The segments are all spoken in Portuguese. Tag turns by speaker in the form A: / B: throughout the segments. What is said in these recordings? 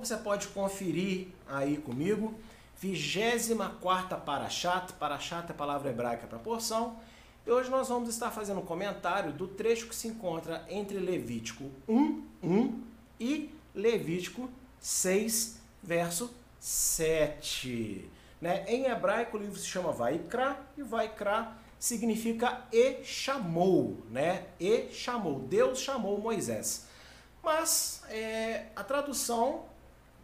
A: Então você pode conferir aí comigo. 24 Parashat. Parashat é a palavra hebraica para porção. E hoje nós vamos estar fazendo um comentário do trecho que se encontra entre Levítico 1, 1 e Levítico 6, verso 7. Né? Em hebraico o livro se chama Vaikra e Vaikra significa e chamou, né? E chamou, Deus chamou Moisés. Mas é, a tradução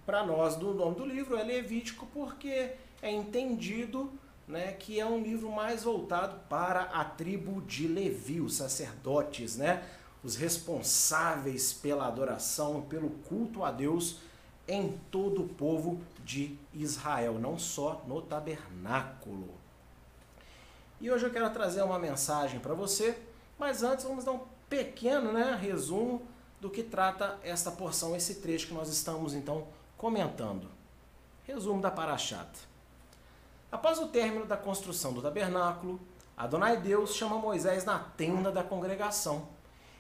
A: para nós do nome do livro é Levítico porque é entendido né, que é um livro mais voltado para a tribo de Levi, os sacerdotes, né, os responsáveis pela adoração, pelo culto a Deus em todo o povo de Israel, não só no tabernáculo. E hoje eu quero trazer uma mensagem para você, mas antes vamos dar um pequeno né, resumo do que trata esta porção, esse trecho que nós estamos então comentando. Resumo da Parashat. Após o término da construção do tabernáculo, Adonai Deus chama Moisés na tenda da congregação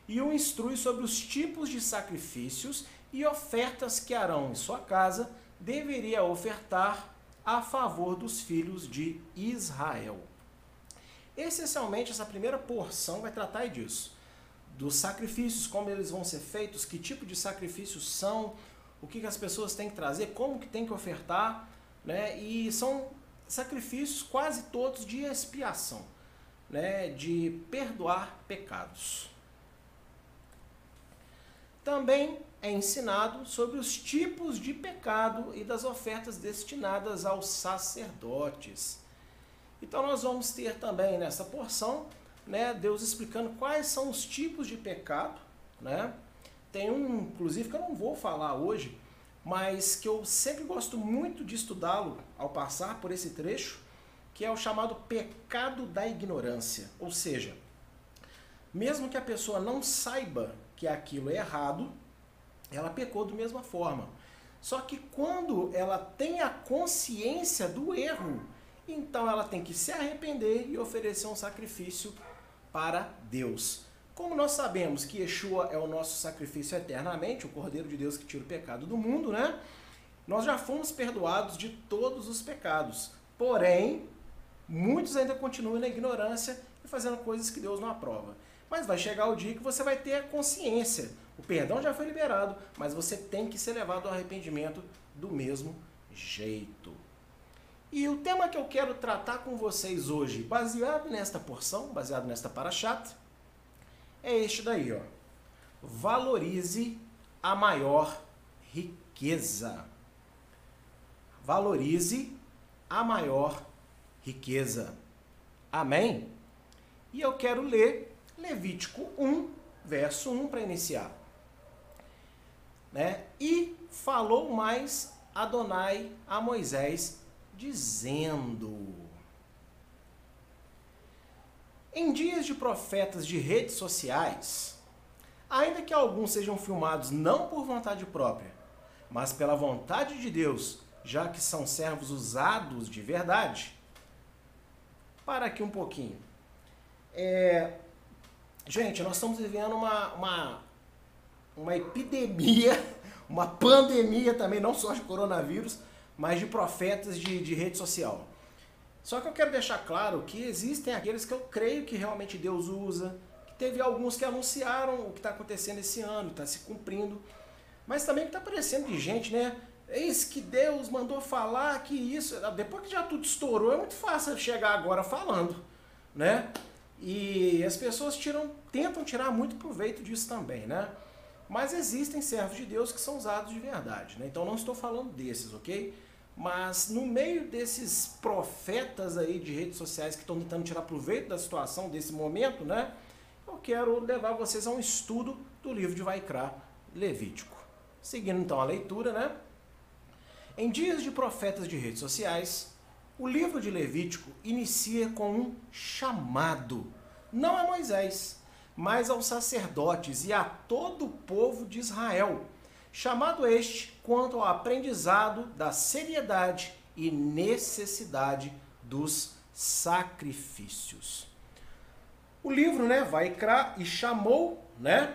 A: e o instrui sobre os tipos de sacrifícios e ofertas que Arão e sua casa deveria ofertar a favor dos filhos de Israel. Essencialmente, essa primeira porção vai tratar disso dos sacrifícios, como eles vão ser feitos, que tipo de sacrifícios são, o que, que as pessoas têm que trazer, como que tem que ofertar, né? E são sacrifícios quase todos de expiação, né? De perdoar pecados. Também é ensinado sobre os tipos de pecado e das ofertas destinadas aos sacerdotes. Então nós vamos ter também nessa porção né, Deus explicando quais são os tipos de pecado, né? Tem um, inclusive, que eu não vou falar hoje, mas que eu sempre gosto muito de estudá-lo ao passar por esse trecho, que é o chamado pecado da ignorância. Ou seja, mesmo que a pessoa não saiba que aquilo é errado, ela pecou da mesma forma. Só que quando ela tem a consciência do erro, então ela tem que se arrepender e oferecer um sacrifício para Deus. Como nós sabemos que Yeshua é o nosso sacrifício eternamente, o Cordeiro de Deus que tira o pecado do mundo, né? Nós já fomos perdoados de todos os pecados. Porém, muitos ainda continuam na ignorância e fazendo coisas que Deus não aprova. Mas vai chegar o dia que você vai ter a consciência. O perdão já foi liberado, mas você tem que ser levado ao arrependimento do mesmo jeito. E o tema que eu quero tratar com vocês hoje, baseado nesta porção, baseado nesta paraxata, é este daí, ó. Valorize a maior riqueza. Valorize a maior riqueza. Amém? E eu quero ler Levítico 1, verso 1 para iniciar. Né? E falou mais Adonai a Moisés dizendo: Em dias de profetas de redes sociais, ainda que alguns sejam filmados não por vontade própria, mas pela vontade de Deus, já que são servos usados de verdade. Para aqui um pouquinho. É, gente, nós estamos vivendo uma, uma, uma epidemia, uma pandemia também, não só de coronavírus, mas de profetas de, de rede social. Só que eu quero deixar claro que existem aqueles que eu creio que realmente Deus usa, que teve alguns que anunciaram o que está acontecendo esse ano, está se cumprindo, mas também que está aparecendo de gente, né? Eis que Deus mandou falar que isso. Depois que já tudo estourou, é muito fácil chegar agora falando, né? E as pessoas tiram, tentam tirar muito proveito disso também, né? Mas existem servos de Deus que são usados de verdade, né? Então não estou falando desses, ok? Mas no meio desses profetas aí de redes sociais que estão tentando tirar proveito da situação, desse momento, né? Eu quero levar vocês a um estudo do livro de Vaikra, Levítico. Seguindo então a leitura, né? Em dias de profetas de redes sociais, o livro de Levítico inicia com um chamado, não a Moisés, mas aos sacerdotes e a todo o povo de Israel chamado este quanto ao aprendizado da seriedade e necessidade dos sacrifícios. O livro, né, vai e chamou, né,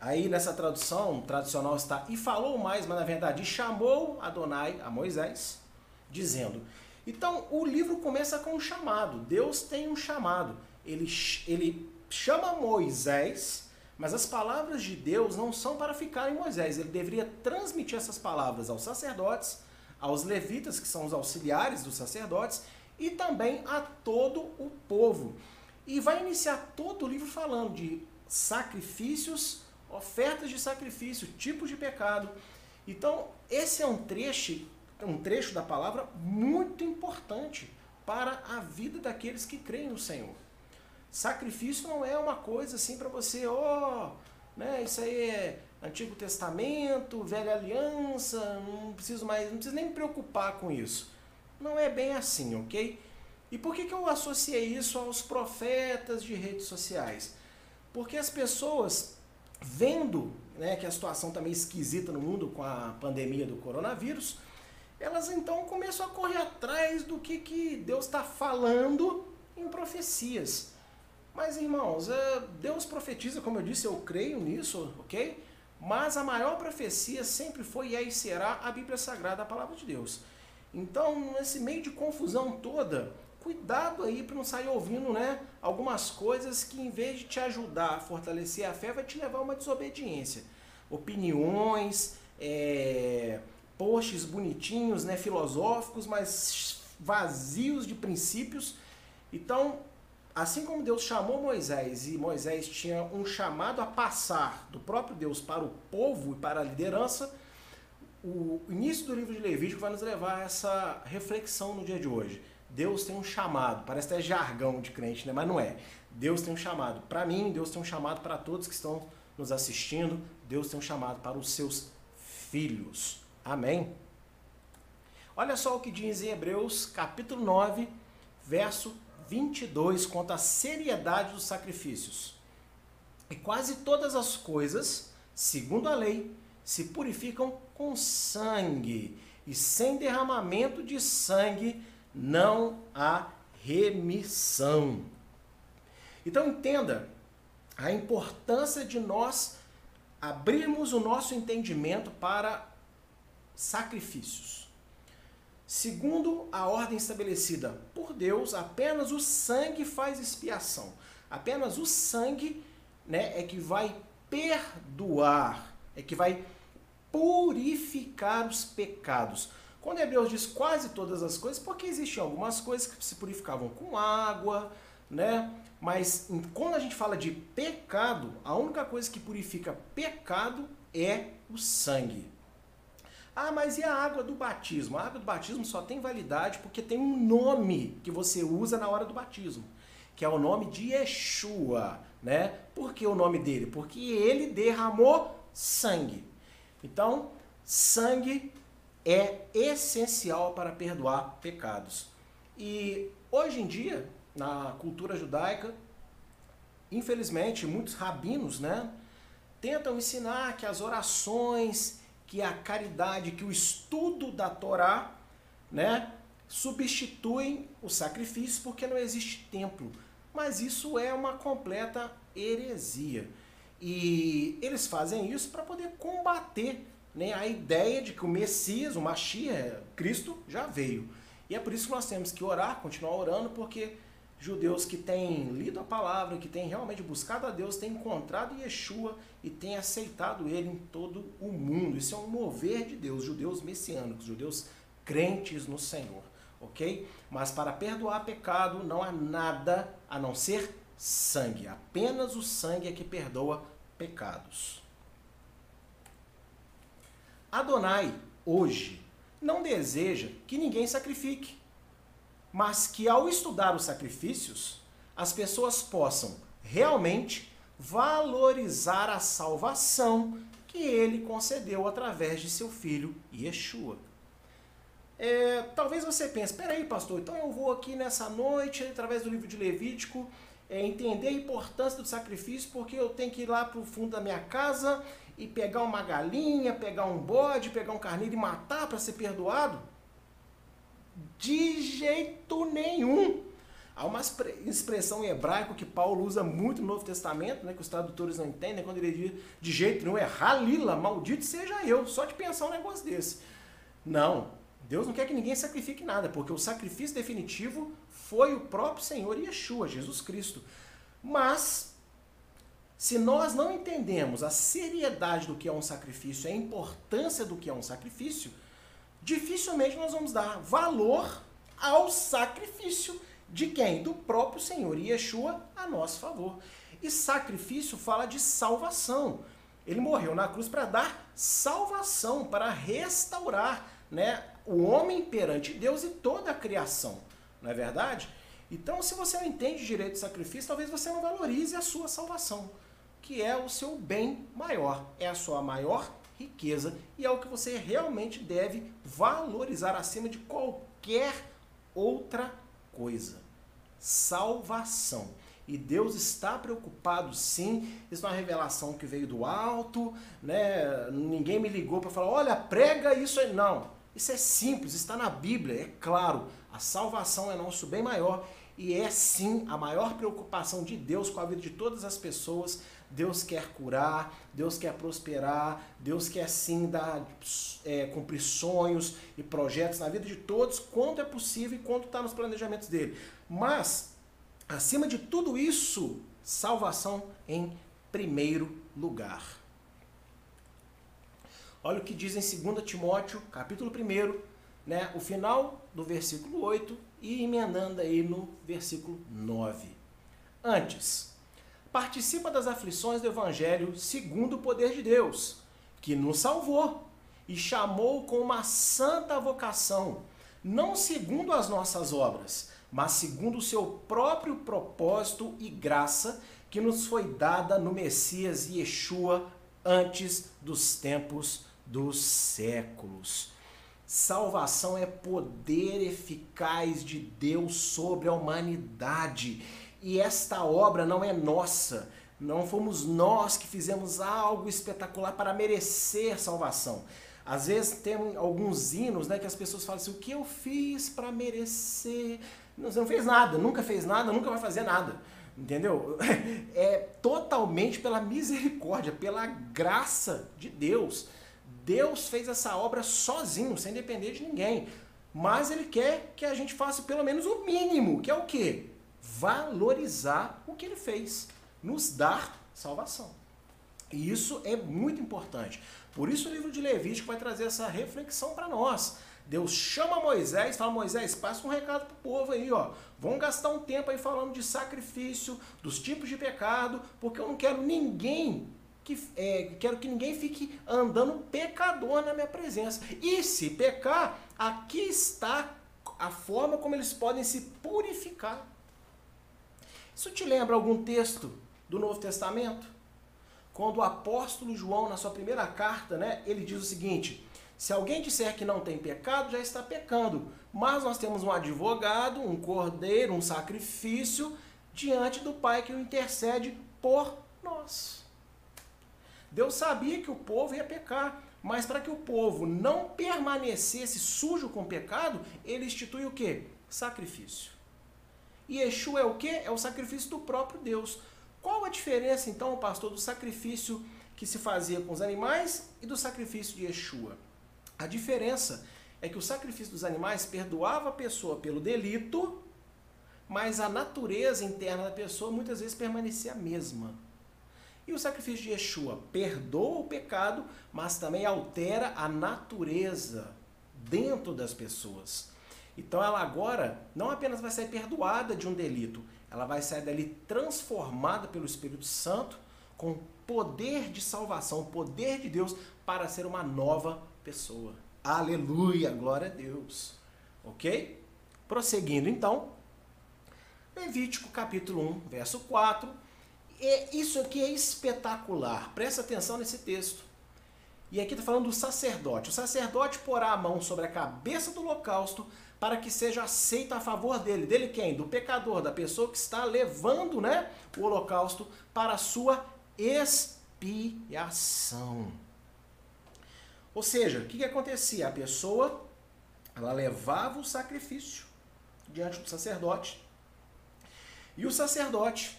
A: Aí nessa tradução tradicional está e falou mais, mas na verdade chamou Adonai a Moisés, dizendo. Então o livro começa com um chamado. Deus tem um chamado. Ele, ele chama Moisés, mas as palavras de Deus não são para ficar em Moisés. Ele deveria transmitir essas palavras aos sacerdotes, aos levitas, que são os auxiliares dos sacerdotes, e também a todo o povo. E vai iniciar todo o livro falando de sacrifícios, ofertas de sacrifício, tipos de pecado. Então, esse é um trecho, um trecho da palavra muito importante para a vida daqueles que creem no Senhor. Sacrifício não é uma coisa assim para você, ó, oh, né, isso aí é Antigo Testamento, Velha Aliança, não preciso mais, não preciso nem me preocupar com isso. Não é bem assim, ok? E por que, que eu associei isso aos profetas de redes sociais? Porque as pessoas, vendo né, que a situação está meio esquisita no mundo com a pandemia do coronavírus, elas então começam a correr atrás do que, que Deus está falando em profecias. Mas, irmãos, é, Deus profetiza, como eu disse, eu creio nisso, ok? Mas a maior profecia sempre foi e aí será a Bíblia Sagrada, a palavra de Deus. Então, nesse meio de confusão toda, cuidado aí para não sair ouvindo né, algumas coisas que, em vez de te ajudar a fortalecer a fé, vai te levar a uma desobediência. Opiniões, é, posts bonitinhos, né, filosóficos, mas vazios de princípios. Então, assim como Deus chamou Moisés e Moisés tinha um chamado a passar do próprio Deus para o povo e para a liderança, o início do livro de Levítico vai nos levar a essa reflexão no dia de hoje. Deus tem um chamado, parece até jargão de crente, né? mas não é. Deus tem um chamado para mim, Deus tem um chamado para todos que estão nos assistindo, Deus tem um chamado para os seus filhos. Amém? Olha só o que diz em Hebreus capítulo 9, verso 22, quanto à seriedade dos sacrifícios. E quase todas as coisas, segundo a lei, se purificam com sangue, e sem derramamento de sangue não há remissão. Então entenda a importância de nós abrirmos o nosso entendimento para sacrifícios. Segundo a ordem estabelecida por Deus, apenas o sangue faz expiação. Apenas o sangue né, é que vai perdoar, é que vai purificar os pecados. Quando Hebreus diz quase todas as coisas, porque existiam algumas coisas que se purificavam com água, né? Mas quando a gente fala de pecado, a única coisa que purifica pecado é o sangue. Ah, mas e a água do batismo? A água do batismo só tem validade porque tem um nome que você usa na hora do batismo, que é o nome de Yeshua, né? Por que o nome dele? Porque ele derramou sangue. Então, sangue é essencial para perdoar pecados. E hoje em dia, na cultura judaica, infelizmente, muitos rabinos, né, tentam ensinar que as orações, que a caridade, que o estudo da Torá, né, substituem o sacrifício porque não existe templo. Mas isso é uma completa heresia. E eles fazem isso para poder combater né, a ideia de que o Messias, o Mashiach, Cristo, já veio. E é por isso que nós temos que orar, continuar orando, porque judeus que têm lido a palavra, que têm realmente buscado a Deus, têm encontrado Yeshua e têm aceitado ele em todo o mundo. Isso é um mover de Deus, judeus messiânicos, judeus crentes no Senhor, ok? Mas para perdoar pecado não há nada a não ser sangue. Apenas o sangue é que perdoa pecados. Adonai, hoje, não deseja que ninguém sacrifique, mas que ao estudar os sacrifícios, as pessoas possam realmente valorizar a salvação que ele concedeu através de seu filho Yeshua. É, talvez você pense, peraí, pastor, então eu vou aqui nessa noite, através do livro de Levítico, é, entender a importância do sacrifício, porque eu tenho que ir lá para o fundo da minha casa e pegar uma galinha, pegar um bode, pegar um carneiro e matar para ser perdoado? De jeito nenhum. Há uma expressão em hebraico que Paulo usa muito no Novo Testamento, né, que os tradutores não entendem, quando ele diz de jeito nenhum é Halila, maldito seja eu, só de pensar um negócio desse. Não, Deus não quer que ninguém sacrifique nada, porque o sacrifício definitivo foi o próprio Senhor Yeshua, Jesus Cristo. Mas, se nós não entendemos a seriedade do que é um sacrifício, a importância do que é um sacrifício, dificilmente nós vamos dar valor ao sacrifício de quem? Do próprio Senhor Yeshua a nosso favor. E sacrifício fala de salvação. Ele morreu na cruz para dar salvação, para restaurar né, o homem perante Deus e toda a criação. Não é verdade? Então, se você não entende direito de sacrifício, talvez você não valorize a sua salvação, que é o seu bem maior, é a sua maior riqueza e é o que você realmente deve valorizar acima de qualquer outra coisa salvação. E Deus está preocupado sim. Isso é uma revelação que veio do alto, né? Ninguém me ligou para falar, olha, prega isso aí. Não. Isso é simples, está na Bíblia, é claro. A salvação é nosso bem maior e é sim a maior preocupação de Deus com a vida de todas as pessoas. Deus quer curar, Deus quer prosperar, Deus quer sim dar, é, cumprir sonhos e projetos na vida de todos, quanto é possível e quanto está nos planejamentos dele. Mas, acima de tudo isso, salvação em primeiro lugar. Olha o que diz em 2 Timóteo, capítulo 1, né, o final do versículo 8 e emendando aí no versículo 9. Antes, participa das aflições do evangelho segundo o poder de Deus, que nos salvou e chamou com uma santa vocação, não segundo as nossas obras, mas segundo o seu próprio propósito e graça que nos foi dada no Messias Yeshua antes dos tempos dos séculos. Salvação é poder eficaz de Deus sobre a humanidade. E esta obra não é nossa. Não fomos nós que fizemos algo espetacular para merecer salvação. Às vezes tem alguns hinos né, que as pessoas falam assim: o que eu fiz para merecer? Você não fez nada, nunca fez nada, nunca vai fazer nada. Entendeu? É totalmente pela misericórdia, pela graça de Deus. Deus fez essa obra sozinho, sem depender de ninguém. Mas Ele quer que a gente faça pelo menos o mínimo, que é o quê? Valorizar o que Ele fez, nos dar salvação. E isso é muito importante. Por isso o livro de Levítico vai trazer essa reflexão para nós. Deus chama Moisés, fala, Moisés, passa um recado pro povo aí, ó. Vão gastar um tempo aí falando de sacrifício, dos tipos de pecado, porque eu não quero ninguém que é, quero que ninguém fique andando pecador na minha presença. E se pecar, aqui está a forma como eles podem se purificar. Isso te lembra algum texto do Novo Testamento? Quando o apóstolo João, na sua primeira carta, né, ele diz o seguinte: se alguém disser que não tem pecado, já está pecando. Mas nós temos um advogado, um cordeiro, um sacrifício diante do Pai que o intercede por nós. Deus sabia que o povo ia pecar, mas para que o povo não permanecesse sujo com pecado, ele institui o que? Sacrifício. E Yeshua é o que? É o sacrifício do próprio Deus. Qual a diferença, então, pastor, do sacrifício que se fazia com os animais e do sacrifício de Yeshua? A diferença é que o sacrifício dos animais perdoava a pessoa pelo delito, mas a natureza interna da pessoa muitas vezes permanecia a mesma. E o sacrifício de Yeshua perdoa o pecado, mas também altera a natureza dentro das pessoas. Então ela agora não apenas vai ser perdoada de um delito, ela vai sair dali transformada pelo Espírito Santo com poder de salvação, poder de Deus para ser uma nova pessoa. Aleluia, glória a Deus. Ok? Prosseguindo então, Levítico capítulo 1, verso 4. E isso aqui é espetacular. Presta atenção nesse texto. E aqui está falando do sacerdote. O sacerdote porá a mão sobre a cabeça do holocausto para que seja aceita a favor dele. Dele quem? Do pecador, da pessoa que está levando né, o holocausto para a sua expiação. Ou seja, o que, que acontecia? A pessoa ela levava o sacrifício diante do sacerdote E o sacerdote,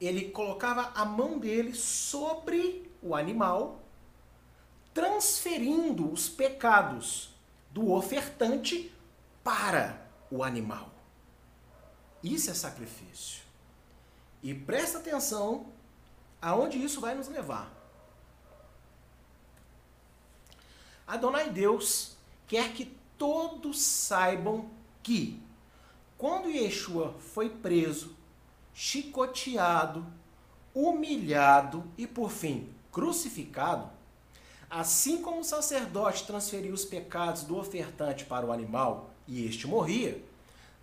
A: ele colocava a mão dele sobre o animal, transferindo os pecados do ofertante para o animal. Isso é sacrifício. E presta atenção aonde isso vai nos levar. Adonai Deus quer que todos saibam que quando Yeshua foi preso, chicoteado, humilhado e por fim crucificado, assim como o sacerdote transferiu os pecados do ofertante para o animal e este morria,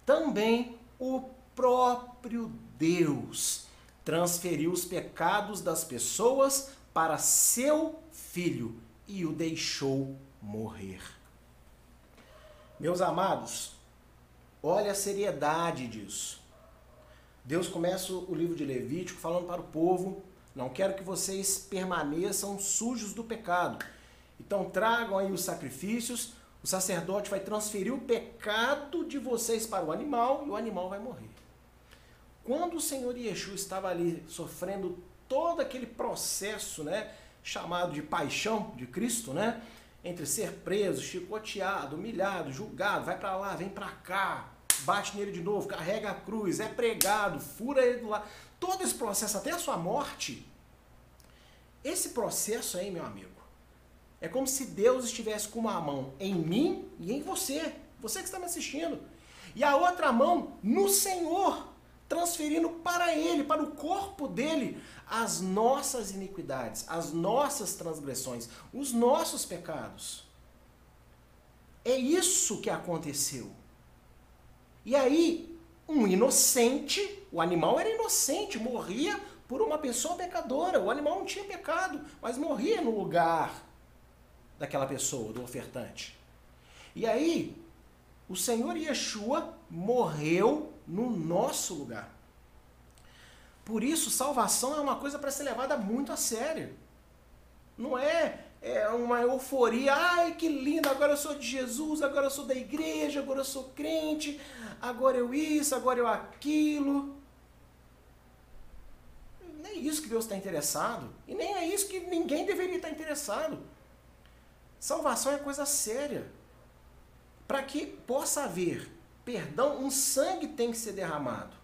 A: também o próprio Deus transferiu os pecados das pessoas para seu filho e o deixou morrer. Meus amados, olha a seriedade disso. Deus começa o livro de Levítico falando para o povo: não quero que vocês permaneçam sujos do pecado. Então tragam aí os sacrifícios, o sacerdote vai transferir o pecado de vocês para o animal e o animal vai morrer. Quando o Senhor Yeshua estava ali sofrendo todo aquele processo, né, chamado de paixão de Cristo, né, entre ser preso, chicoteado, humilhado, julgado, vai para lá, vem para cá, bate nele de novo, carrega a cruz, é pregado, fura ele do lado. Todo esse processo até a sua morte, esse processo aí, meu amigo, é como se Deus estivesse com uma mão em mim e em você, você que está me assistindo, e a outra mão no Senhor, transferindo para Ele, para o corpo dele, as nossas iniquidades, as nossas transgressões, os nossos pecados. É isso que aconteceu. E aí, um inocente, o animal era inocente, morria por uma pessoa pecadora. O animal não tinha pecado, mas morria no lugar daquela pessoa, do ofertante. E aí, o Senhor Yeshua morreu no nosso lugar. Por isso, salvação é uma coisa para ser levada muito a sério. Não é, é uma euforia, ai que lindo, agora eu sou de Jesus, agora eu sou da igreja, agora eu sou crente, agora eu isso, agora eu aquilo. Isso que Deus está interessado. E nem é isso que ninguém deveria estar interessado. Salvação é coisa séria. Para que possa haver perdão, um sangue tem que ser derramado.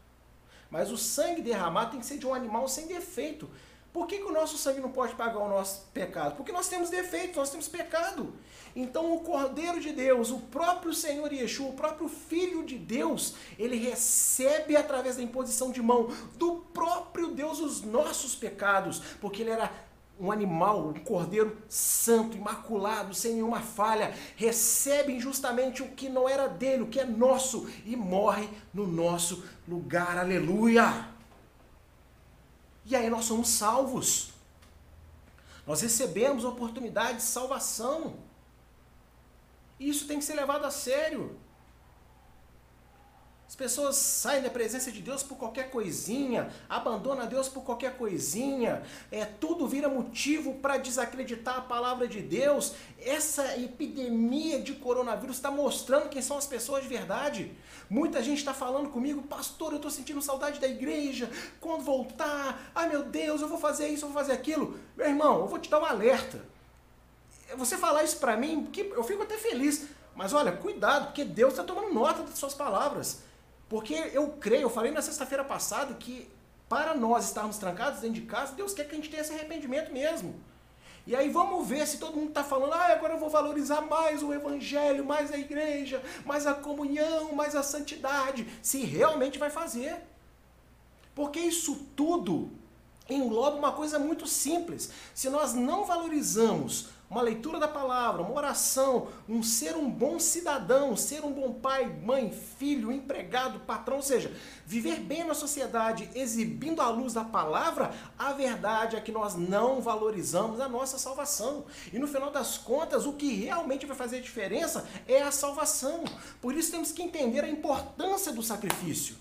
A: Mas o sangue derramado tem que ser de um animal sem defeito. Por que, que o nosso sangue não pode pagar o nosso pecado? Porque nós temos defeito, nós temos pecado. Então o Cordeiro de Deus, o próprio Senhor Yeshua, o próprio Filho de Deus, ele recebe através da imposição de mão do próprio Deus os nossos pecados, porque ele era um animal, um cordeiro santo, imaculado, sem nenhuma falha, recebe injustamente o que não era dele, o que é nosso, e morre no nosso lugar. Aleluia! E aí nós somos salvos. Nós recebemos a oportunidade de salvação. Isso tem que ser levado a sério. As pessoas saem da presença de Deus por qualquer coisinha, abandonam Deus por qualquer coisinha, é tudo vira motivo para desacreditar a palavra de Deus. Essa epidemia de coronavírus está mostrando quem são as pessoas de verdade. Muita gente está falando comigo, pastor, eu estou sentindo saudade da igreja. Quando voltar, ai meu Deus, eu vou fazer isso, eu vou fazer aquilo. Meu irmão, eu vou te dar um alerta. Você falar isso para mim, eu fico até feliz. Mas olha, cuidado, porque Deus está tomando nota das suas palavras. Porque eu creio, eu falei na sexta-feira passada que para nós estarmos trancados dentro de casa, Deus quer que a gente tenha esse arrependimento mesmo. E aí vamos ver se todo mundo está falando, ah, agora eu vou valorizar mais o evangelho, mais a igreja, mais a comunhão, mais a santidade, se realmente vai fazer. Porque isso tudo engloba uma coisa muito simples. Se nós não valorizamos uma leitura da palavra, uma oração, um ser um bom cidadão, ser um bom pai, mãe, filho, empregado, patrão, ou seja, viver bem na sociedade, exibindo a luz da palavra, a verdade é que nós não valorizamos a nossa salvação. E no final das contas, o que realmente vai fazer diferença é a salvação. Por isso temos que entender a importância do sacrifício.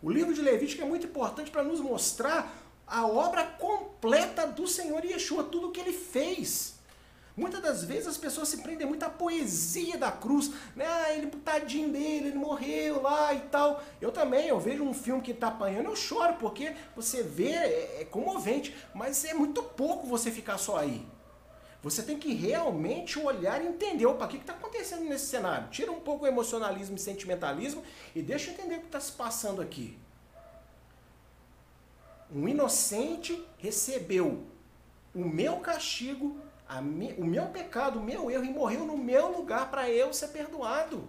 A: O livro de Levítico é muito importante para nos mostrar a obra completa do Senhor Yeshua, tudo o que ele fez. Muitas das vezes as pessoas se prendem muito à poesia da cruz, né? Ah, ele, tadinho dele, ele morreu lá e tal. Eu também, eu vejo um filme que tá apanhando, eu choro, porque você vê, é, é comovente, mas é muito pouco você ficar só aí. Você tem que realmente olhar e entender, opa, o que está acontecendo nesse cenário? Tira um pouco o emocionalismo e sentimentalismo e deixa eu entender o que está se passando aqui. Um inocente recebeu o meu castigo mi, o meu pecado, o meu erro e morreu no meu lugar para eu ser perdoado.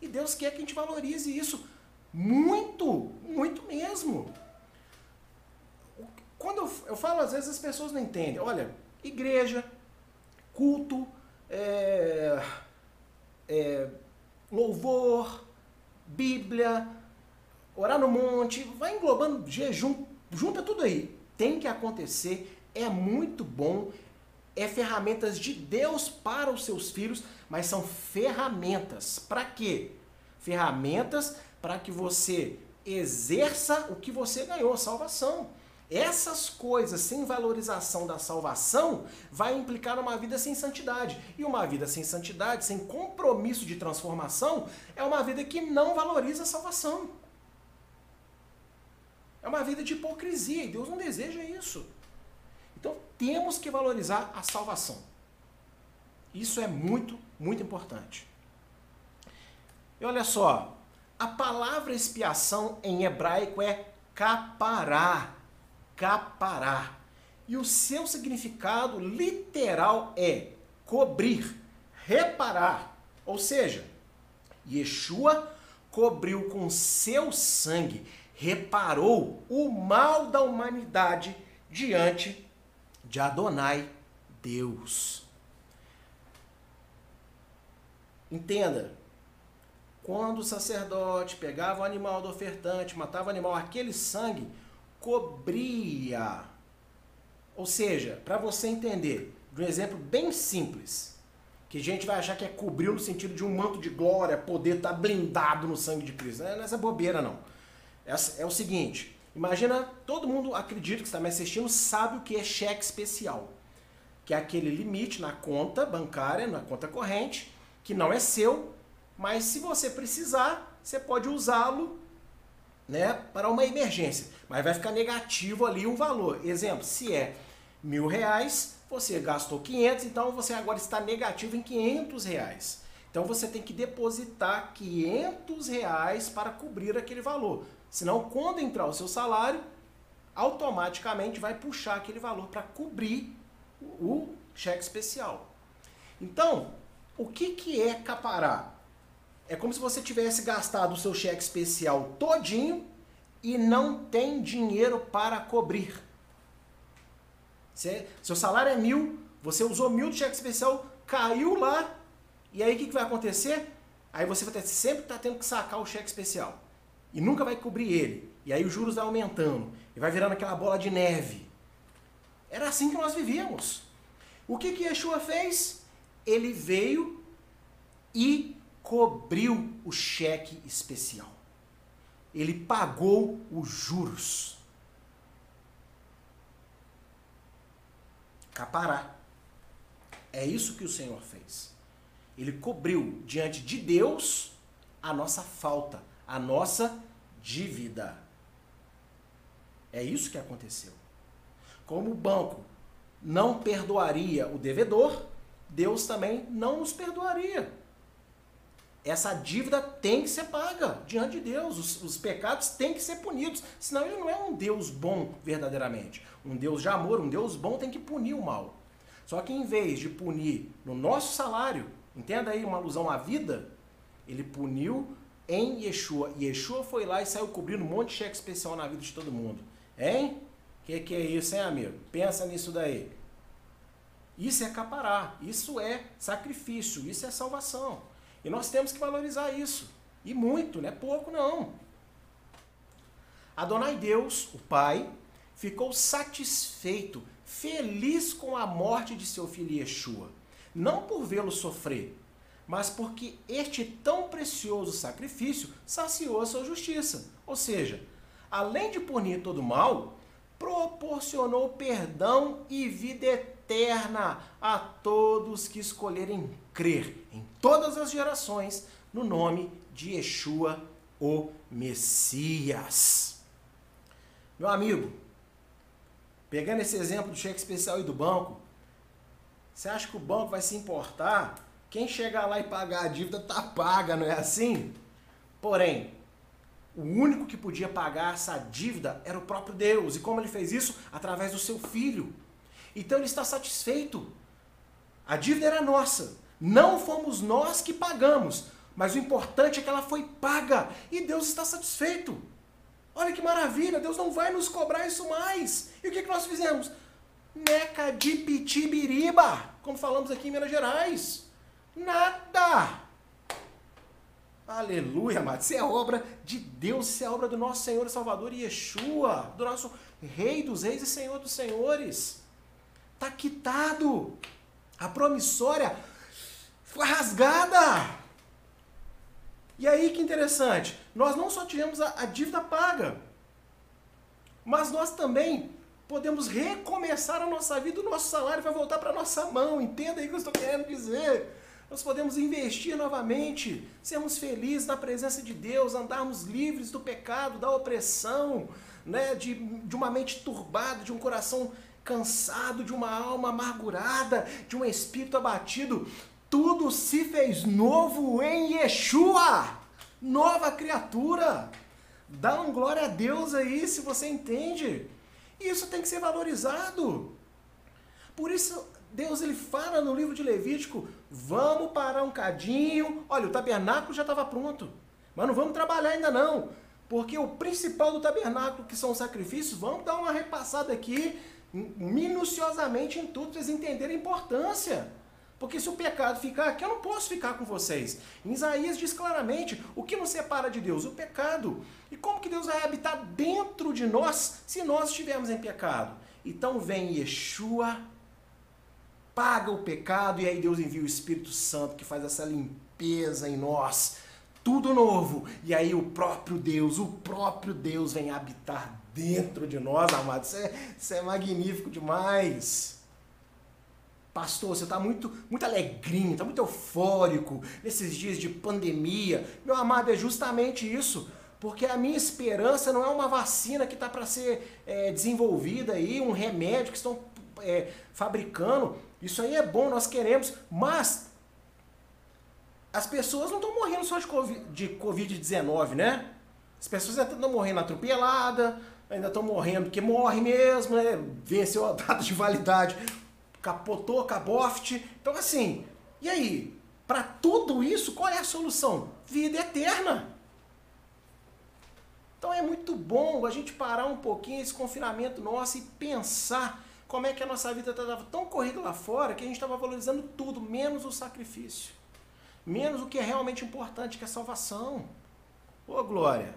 A: E Deus quer que a gente valorize isso muito, muito mesmo. Quando eu, eu falo, às vezes as pessoas não entendem. Olha, igreja, culto, é, é, louvor, Bíblia, orar no monte, vai englobando jejum, junta tudo aí. Tem que acontecer, é muito bom, é ferramentas de Deus para os seus filhos, mas são ferramentas. Para quê? Ferramentas para que você exerça o que você ganhou, salvação. Essas coisas sem valorização da salvação vai implicar uma vida sem santidade. E uma vida sem santidade, sem compromisso de transformação, é uma vida que não valoriza a salvação. É uma vida de hipocrisia e Deus não deseja isso. Então temos que valorizar a salvação. Isso é muito, muito importante. E olha só, a palavra expiação em hebraico é capará. Capará. E o seu significado literal é cobrir, reparar. Ou seja, Yeshua cobriu com seu sangue, reparou o mal da humanidade diante de Adonai, Deus. Entenda, quando o sacerdote pegava o animal do ofertante, matava o animal, aquele sangue cobria. Ou seja, para você entender, de um exemplo bem simples, que a gente vai achar que é cobrir no sentido de um manto de glória, poder estar tá blindado no sangue de Cristo. Não é essa bobeira, não. É o seguinte, Imagina, todo mundo acredita que está me assistindo sabe o que é cheque especial, que é aquele limite na conta bancária, na conta corrente, que não é seu, mas se você precisar, você pode usá-lo né, para uma emergência, mas vai ficar negativo ali um valor. Exemplo, se é mil reais, você gastou 500, então você agora está negativo em 500 reais. Então você tem que depositar 500 reais para cobrir aquele valor. Senão, quando entrar o seu salário, automaticamente vai puxar aquele valor para cobrir o cheque especial. Então, o que, que é caparar? É como se você tivesse gastado o seu cheque especial todinho e não tem dinheiro para cobrir. Você, seu salário é mil, você usou mil de cheque especial, caiu lá, e aí o que, que vai acontecer? Aí você vai ter, sempre estar tá tendo que sacar o cheque especial e nunca vai cobrir ele. E aí os juros vai aumentando e vai virando aquela bola de neve. Era assim que nós vivíamos. O que que Yeshua fez? Ele veio e cobriu o cheque especial. Ele pagou os juros. Capará. É isso que o Senhor fez. Ele cobriu diante de Deus a nossa falta, a nossa dívida. É isso que aconteceu. Como o banco não perdoaria o devedor, Deus também não nos perdoaria. Essa dívida tem que ser paga diante de Deus. Os, os, pecados têm que ser punidos. Senão ele não é um Deus bom verdadeiramente. Um Deus de amor, um Deus bom tem que punir o mal. Só que em vez de punir no nosso salário, entenda aí uma alusão à vida, ele puniu em Yeshua. Yeshua foi lá e saiu cobrindo um monte de cheque especial na vida de todo mundo. Hein? Que que é isso, hein, amigo? Pensa nisso daí. Isso é caparar, isso é sacrifício, isso é salvação. E nós temos que valorizar isso. E muito, não é pouco não. Adonai Deus, o Pai, ficou satisfeito, feliz com a morte de seu filho Yeshua. Não por vê-lo sofrer, mas porque este tão precioso sacrifício saciou a sua justiça. Ou seja, além de punir todo mal, proporcionou perdão e vida eterna a todos que escolherem crer em todas as gerações no nome de Yeshua, o Messias. Meu amigo, pegando esse exemplo do cheque especial e do banco, você acha que o banco vai se importar? Quem chegar lá e pagar a dívida tá paga, não é assim? Porém, o único que podia pagar essa dívida era o próprio Deus. E como ele fez isso? Através do seu filho. Então ele está satisfeito. A dívida era nossa. Não fomos nós que pagamos. Mas o importante é que ela foi paga. E Deus está satisfeito. Olha que maravilha, Deus não vai nos cobrar isso mais. E o que, que nós fizemos? Meca de pitibiriba, como falamos aqui em Minas Gerais. Nada. Aleluia, amado. Isso é obra de Deus, isso é obra do nosso Senhor e Salvador Yeshua, do nosso Rei dos Reis e Senhor dos Senhores. Está quitado. A promissória foi rasgada. E aí que interessante, nós não só tivemos a, a dívida paga, mas nós também podemos recomeçar a nossa vida, o nosso salário vai voltar para a nossa mão. Entenda aí o que eu estou querendo dizer. Nós podemos investir novamente, sermos felizes na presença de Deus, andarmos livres do pecado, da opressão, né, de, de uma mente turbada, de um coração cansado, de uma alma amargurada, de um espírito abatido. Tudo se fez novo em Yeshua, nova criatura. Dá um glória a Deus aí, se você entende. Isso tem que ser valorizado. Por isso Deus ele fala no livro de Levítico: vamos parar um cadinho. Olha, o tabernáculo já estava pronto, mas não vamos trabalhar ainda não, porque o principal do tabernáculo, que são os sacrifícios, vamos dar uma repassada aqui minuciosamente em tudo para vocês entenderem a importância. Porque se o pecado ficar aqui, eu não posso ficar com vocês. Em Isaías diz claramente: o que nos separa de Deus? O pecado. E como que Deus vai habitar dentro de nós se nós estivermos em pecado? Então vem Yeshua paga o pecado e aí Deus envia o Espírito Santo que faz essa limpeza em nós. Tudo novo. E aí o próprio Deus, o próprio Deus vem habitar dentro de nós, amados. Isso é, isso é magnífico demais. Pastor, você está muito, muito alegrinho, está muito eufórico nesses dias de pandemia. Meu amado, é justamente isso. Porque a minha esperança não é uma vacina que está para ser é, desenvolvida aí, um remédio que estão é, fabricando. Isso aí é bom, nós queremos, mas as pessoas não estão morrendo só de Covid-19, né? As pessoas ainda estão morrendo atropelada, ainda estão morrendo porque morre mesmo, né? Venceu a data de validade, capotou, caboft. Então, assim, e aí? Para tudo isso, qual é a solução? Vida eterna. Então é muito bom a gente parar um pouquinho esse confinamento nosso e pensar como é que a nossa vida estava tão corrida lá fora que a gente estava valorizando tudo, menos o sacrifício. Menos o que é realmente importante, que é a salvação. Ô glória!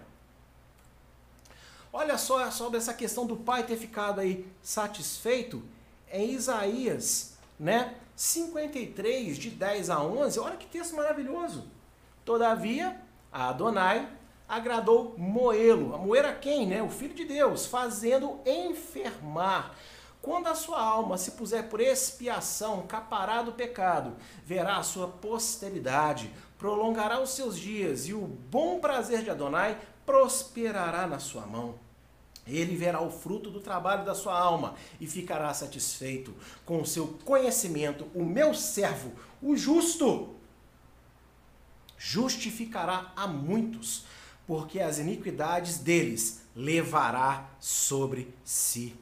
A: Olha só sobre essa questão do pai ter ficado aí satisfeito em Isaías, né? 53, de 10 a 11. Olha que texto maravilhoso. Todavia, a Adonai agradou Moelo. A moer quem, né? O Filho de Deus, fazendo enfermar quando a sua alma se puser por expiação, capará do pecado, verá a sua posteridade, prolongará os seus dias, e o bom prazer de Adonai prosperará na sua mão. Ele verá o fruto do trabalho da sua alma e ficará satisfeito com o seu conhecimento. O meu servo, o justo, justificará a muitos, porque as iniquidades deles levará sobre si.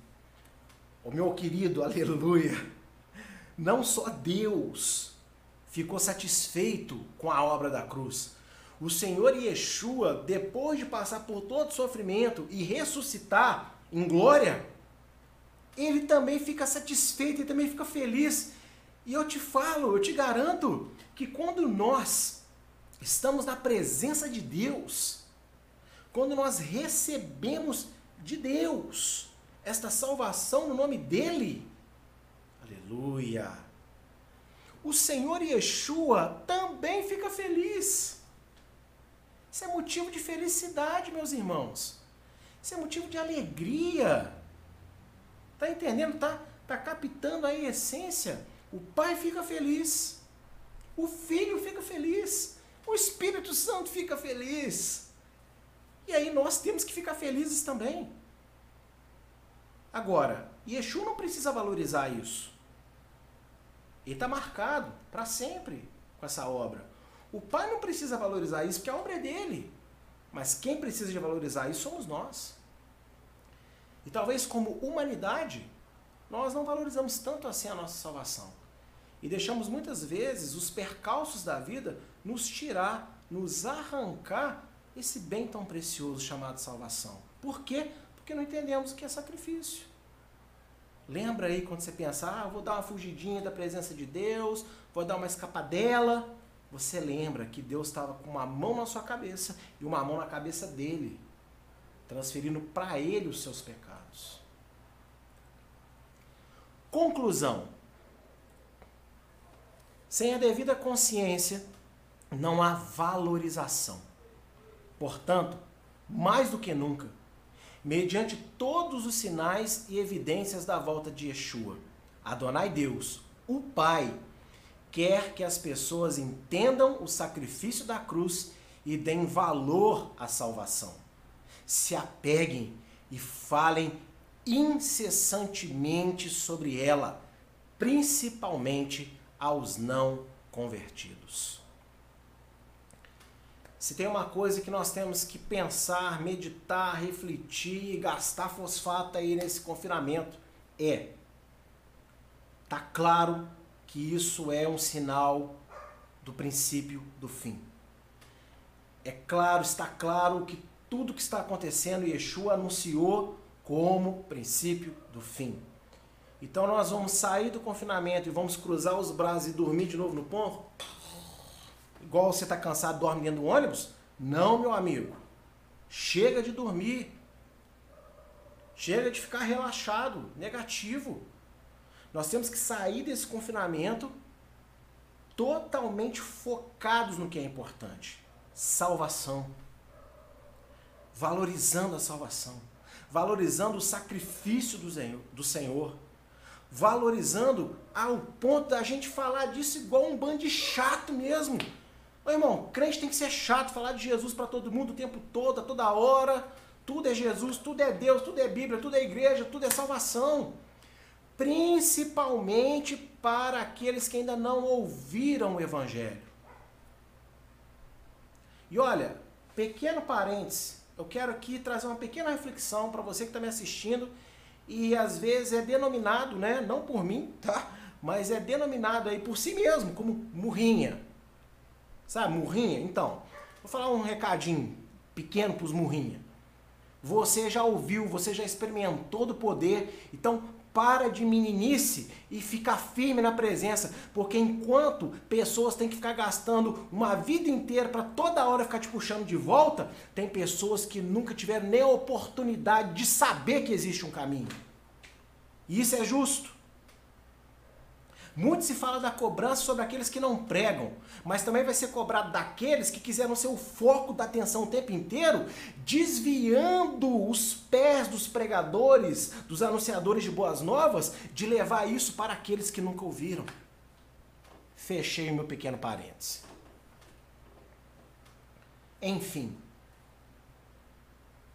A: O meu querido, aleluia, não só Deus ficou satisfeito com a obra da cruz. O Senhor Yeshua, depois de passar por todo sofrimento e ressuscitar em glória, ele também fica satisfeito, ele também fica feliz. E eu te falo, eu te garanto, que quando nós estamos na presença de Deus, quando nós recebemos de Deus, esta salvação no nome dele. Aleluia! O Senhor Yeshua também fica feliz. Isso é motivo de felicidade, meus irmãos. Isso é motivo de alegria. Tá entendendo? Tá, está captando a essência, o Pai fica feliz, o Filho fica feliz, o Espírito Santo fica feliz. E aí nós temos que ficar felizes também. Agora, Yeshua não precisa valorizar isso. Ele está marcado para sempre com essa obra. O pai não precisa valorizar isso porque a obra é dele. Mas quem precisa de valorizar isso somos nós. E talvez como humanidade, nós não valorizamos tanto assim a nossa salvação. E deixamos muitas vezes os percalços da vida nos tirar, nos arrancar esse bem tão precioso chamado salvação. Por quê? Porque não entendemos o que é sacrifício. Lembra aí quando você pensa, ah, vou dar uma fugidinha da presença de Deus, vou dar uma escapadela. Você lembra que Deus estava com uma mão na sua cabeça e uma mão na cabeça dele, transferindo para ele os seus pecados. Conclusão: sem a devida consciência, não há valorização. Portanto, mais do que nunca, mediante todos os sinais e evidências da volta de Yeshua, Adonai Deus, o Pai, quer que as pessoas entendam o sacrifício da cruz e deem valor à salvação. Se apeguem e falem incessantemente sobre ela, principalmente aos não convertidos. Se tem uma coisa que nós temos que pensar, meditar, refletir e gastar fosfato aí nesse confinamento, é. Tá claro que isso é um sinal do princípio do fim. É claro, está claro que tudo que está acontecendo, Yeshua anunciou como princípio do fim. Então nós vamos sair do confinamento e vamos cruzar os braços e dormir de novo no ponto? Igual você está cansado, dorme dentro do ônibus? Não, meu amigo. Chega de dormir. Chega de ficar relaxado, negativo. Nós temos que sair desse confinamento totalmente focados no que é importante: salvação. Valorizando a salvação, valorizando o sacrifício do Senhor, valorizando ao ponto da gente falar disso igual um bando de chato mesmo. Ô, irmão, crente tem que ser chato, falar de Jesus para todo mundo o tempo todo, a toda hora. Tudo é Jesus, tudo é Deus, tudo é Bíblia, tudo é igreja, tudo é salvação. Principalmente para aqueles que ainda não ouviram o Evangelho. E olha, pequeno parênteses, eu quero aqui trazer uma pequena reflexão para você que está me assistindo e às vezes é denominado, né, não por mim, tá? Mas é denominado aí por si mesmo como murrinha. Sabe, murrinha? Então, vou falar um recadinho pequeno para os murrinha. Você já ouviu, você já experimentou do poder, então para de meninice e fica firme na presença, porque enquanto pessoas têm que ficar gastando uma vida inteira para toda hora ficar te puxando de volta, tem pessoas que nunca tiveram nem a oportunidade de saber que existe um caminho. E isso é justo. Muito se fala da cobrança sobre aqueles que não pregam, mas também vai ser cobrado daqueles que quiseram ser o foco da atenção o tempo inteiro, desviando os pés dos pregadores, dos anunciadores de boas novas, de levar isso para aqueles que nunca ouviram. Fechei o meu pequeno parêntese. Enfim,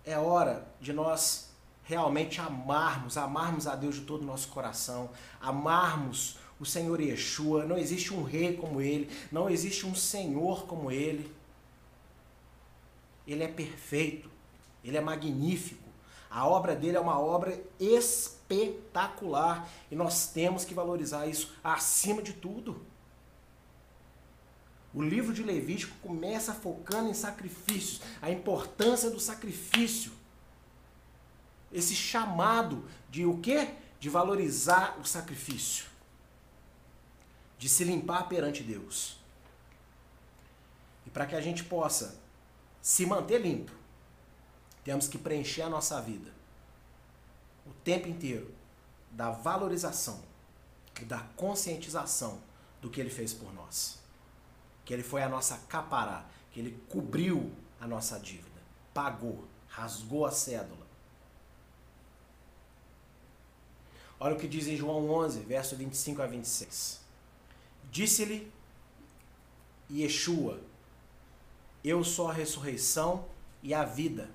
A: é hora de nós realmente amarmos, amarmos a Deus de todo o nosso coração, amarmos o Senhor Yeshua, não existe um rei como ele, não existe um Senhor como ele. Ele é perfeito, ele é magnífico. A obra dele é uma obra espetacular e nós temos que valorizar isso acima de tudo. O livro de Levítico começa focando em sacrifícios, a importância do sacrifício. Esse chamado de o quê? De valorizar o sacrifício de se limpar perante Deus. E para que a gente possa se manter limpo, temos que preencher a nossa vida o tempo inteiro da valorização e da conscientização do que ele fez por nós. Que ele foi a nossa capará, que ele cobriu a nossa dívida, pagou, rasgou a cédula. Olha o que diz em João 11, verso 25 a 26. Disse-lhe Yeshua: Eu sou a ressurreição e a vida.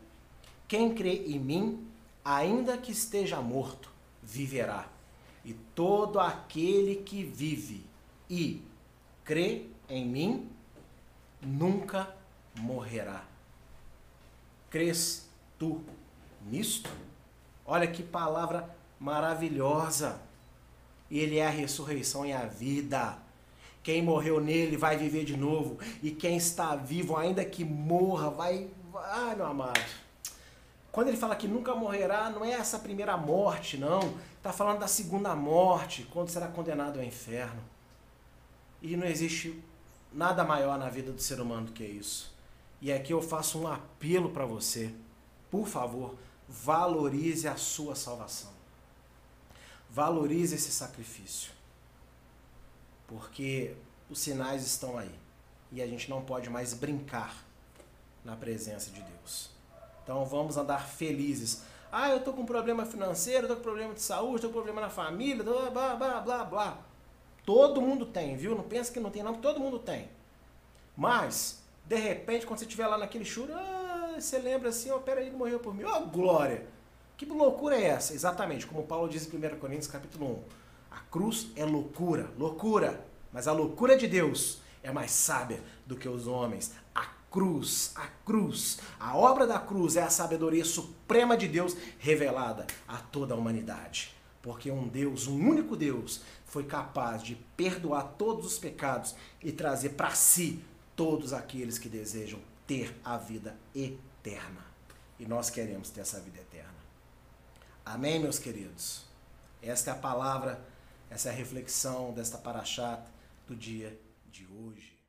A: Quem crê em mim, ainda que esteja morto, viverá. E todo aquele que vive e crê em mim, nunca morrerá. Crês tu nisto? Olha que palavra maravilhosa. Ele é a ressurreição e a vida. Quem morreu nele vai viver de novo. E quem está vivo, ainda que morra, vai. Ai, meu amado. Quando ele fala que nunca morrerá, não é essa primeira morte, não. Está falando da segunda morte, quando será condenado ao inferno. E não existe nada maior na vida do ser humano do que isso. E aqui eu faço um apelo para você. Por favor, valorize a sua salvação. Valorize esse sacrifício. Porque os sinais estão aí. E a gente não pode mais brincar na presença de Deus. Então vamos andar felizes. Ah, eu tô com problema financeiro, tô com problema de saúde, tô com problema na família, blá blá blá blá blá. Todo mundo tem, viu? Não pensa que não tem, não, todo mundo tem. Mas, de repente, quando você estiver lá naquele choro, ah, você lembra assim, ó, oh, peraí, ele morreu por mim. Ó, oh, glória! Que loucura é essa? Exatamente, como Paulo diz em 1 Coríntios capítulo 1. A cruz é loucura, loucura. Mas a loucura de Deus é mais sábia do que os homens. A cruz, a cruz, a obra da cruz é a sabedoria suprema de Deus revelada a toda a humanidade. Porque um Deus, um único Deus, foi capaz de perdoar todos os pecados e trazer para si todos aqueles que desejam ter a vida eterna. E nós queremos ter essa vida eterna. Amém, meus queridos? Esta é a palavra, essa é a reflexão desta paraxá do dia de hoje.